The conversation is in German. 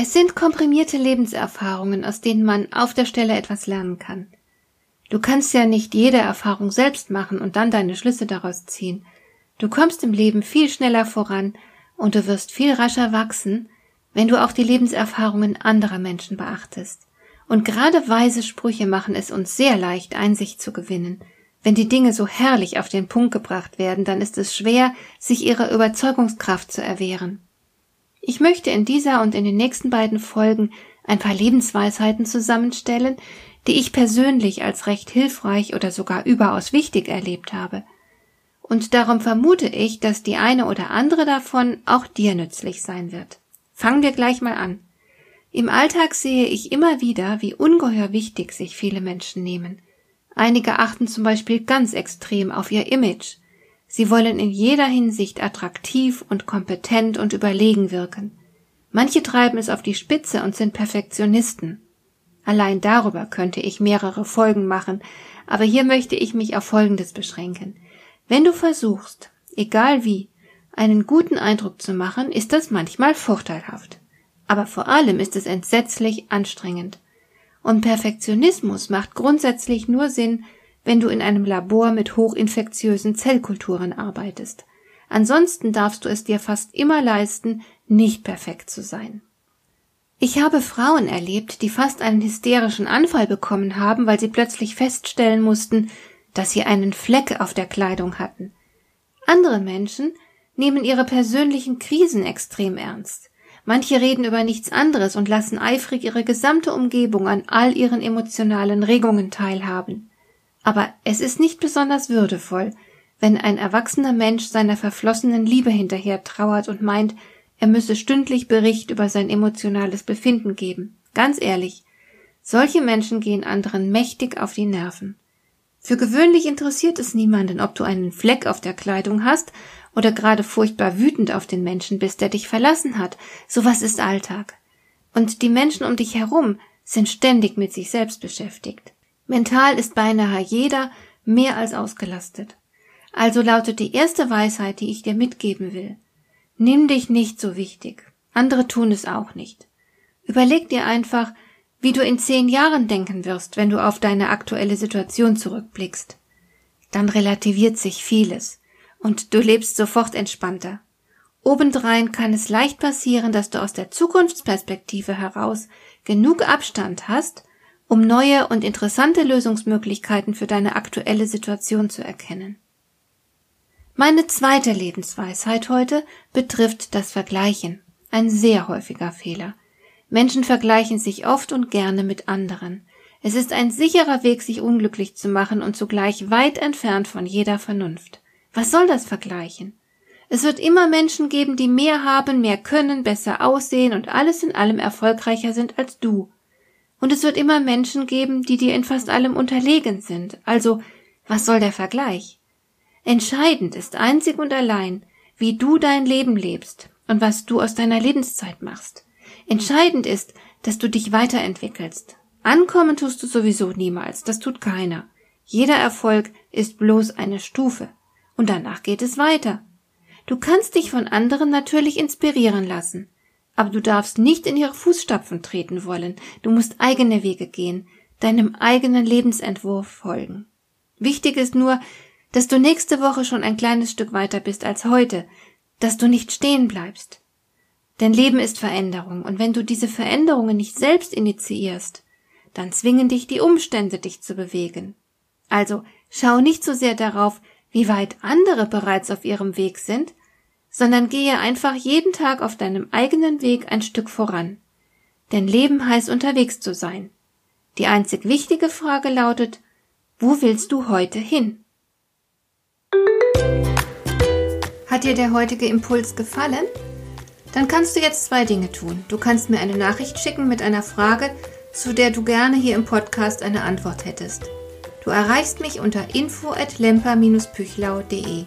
Es sind komprimierte Lebenserfahrungen, aus denen man auf der Stelle etwas lernen kann. Du kannst ja nicht jede Erfahrung selbst machen und dann deine Schlüsse daraus ziehen. Du kommst im Leben viel schneller voran und du wirst viel rascher wachsen, wenn du auch die Lebenserfahrungen anderer Menschen beachtest. Und gerade weise Sprüche machen es uns sehr leicht, Einsicht zu gewinnen. Wenn die Dinge so herrlich auf den Punkt gebracht werden, dann ist es schwer, sich ihrer Überzeugungskraft zu erwehren. Ich möchte in dieser und in den nächsten beiden Folgen ein paar Lebensweisheiten zusammenstellen, die ich persönlich als recht hilfreich oder sogar überaus wichtig erlebt habe. Und darum vermute ich, dass die eine oder andere davon auch dir nützlich sein wird. Fangen wir gleich mal an. Im Alltag sehe ich immer wieder, wie ungeheuer wichtig sich viele Menschen nehmen. Einige achten zum Beispiel ganz extrem auf ihr Image. Sie wollen in jeder Hinsicht attraktiv und kompetent und überlegen wirken. Manche treiben es auf die Spitze und sind Perfektionisten. Allein darüber könnte ich mehrere Folgen machen, aber hier möchte ich mich auf Folgendes beschränken. Wenn du versuchst, egal wie, einen guten Eindruck zu machen, ist das manchmal vorteilhaft. Aber vor allem ist es entsetzlich anstrengend. Und Perfektionismus macht grundsätzlich nur Sinn, wenn du in einem Labor mit hochinfektiösen Zellkulturen arbeitest. Ansonsten darfst du es dir fast immer leisten, nicht perfekt zu sein. Ich habe Frauen erlebt, die fast einen hysterischen Anfall bekommen haben, weil sie plötzlich feststellen mussten, dass sie einen Fleck auf der Kleidung hatten. Andere Menschen nehmen ihre persönlichen Krisen extrem ernst. Manche reden über nichts anderes und lassen eifrig ihre gesamte Umgebung an all ihren emotionalen Regungen teilhaben. Aber es ist nicht besonders würdevoll, wenn ein erwachsener Mensch seiner verflossenen Liebe hinterher trauert und meint, er müsse stündlich Bericht über sein emotionales Befinden geben. Ganz ehrlich, solche Menschen gehen anderen mächtig auf die Nerven. Für gewöhnlich interessiert es niemanden, ob du einen Fleck auf der Kleidung hast oder gerade furchtbar wütend auf den Menschen bist, der dich verlassen hat. Sowas ist Alltag. Und die Menschen um dich herum sind ständig mit sich selbst beschäftigt. Mental ist beinahe jeder mehr als ausgelastet. Also lautet die erste Weisheit, die ich dir mitgeben will. Nimm dich nicht so wichtig. Andere tun es auch nicht. Überleg dir einfach, wie du in zehn Jahren denken wirst, wenn du auf deine aktuelle Situation zurückblickst. Dann relativiert sich vieles und du lebst sofort entspannter. Obendrein kann es leicht passieren, dass du aus der Zukunftsperspektive heraus genug Abstand hast, um neue und interessante Lösungsmöglichkeiten für deine aktuelle Situation zu erkennen. Meine zweite Lebensweisheit heute betrifft das Vergleichen. Ein sehr häufiger Fehler. Menschen vergleichen sich oft und gerne mit anderen. Es ist ein sicherer Weg, sich unglücklich zu machen und zugleich weit entfernt von jeder Vernunft. Was soll das vergleichen? Es wird immer Menschen geben, die mehr haben, mehr können, besser aussehen und alles in allem erfolgreicher sind als du. Und es wird immer Menschen geben, die dir in fast allem unterlegen sind. Also, was soll der Vergleich? Entscheidend ist einzig und allein, wie du dein Leben lebst und was du aus deiner Lebenszeit machst. Entscheidend ist, dass du dich weiterentwickelst. Ankommen tust du sowieso niemals, das tut keiner. Jeder Erfolg ist bloß eine Stufe und danach geht es weiter. Du kannst dich von anderen natürlich inspirieren lassen, aber du darfst nicht in ihre Fußstapfen treten wollen, du musst eigene Wege gehen, deinem eigenen Lebensentwurf folgen. Wichtig ist nur, dass du nächste Woche schon ein kleines Stück weiter bist als heute, dass du nicht stehen bleibst. Denn Leben ist Veränderung, und wenn du diese Veränderungen nicht selbst initiierst, dann zwingen dich die Umstände, dich zu bewegen. Also schau nicht so sehr darauf, wie weit andere bereits auf ihrem Weg sind, sondern gehe einfach jeden Tag auf deinem eigenen Weg ein Stück voran. Denn Leben heißt unterwegs zu sein. Die einzig wichtige Frage lautet, wo willst du heute hin? Hat dir der heutige Impuls gefallen? Dann kannst du jetzt zwei Dinge tun. Du kannst mir eine Nachricht schicken mit einer Frage, zu der du gerne hier im Podcast eine Antwort hättest. Du erreichst mich unter info@lemper-püchlau.de.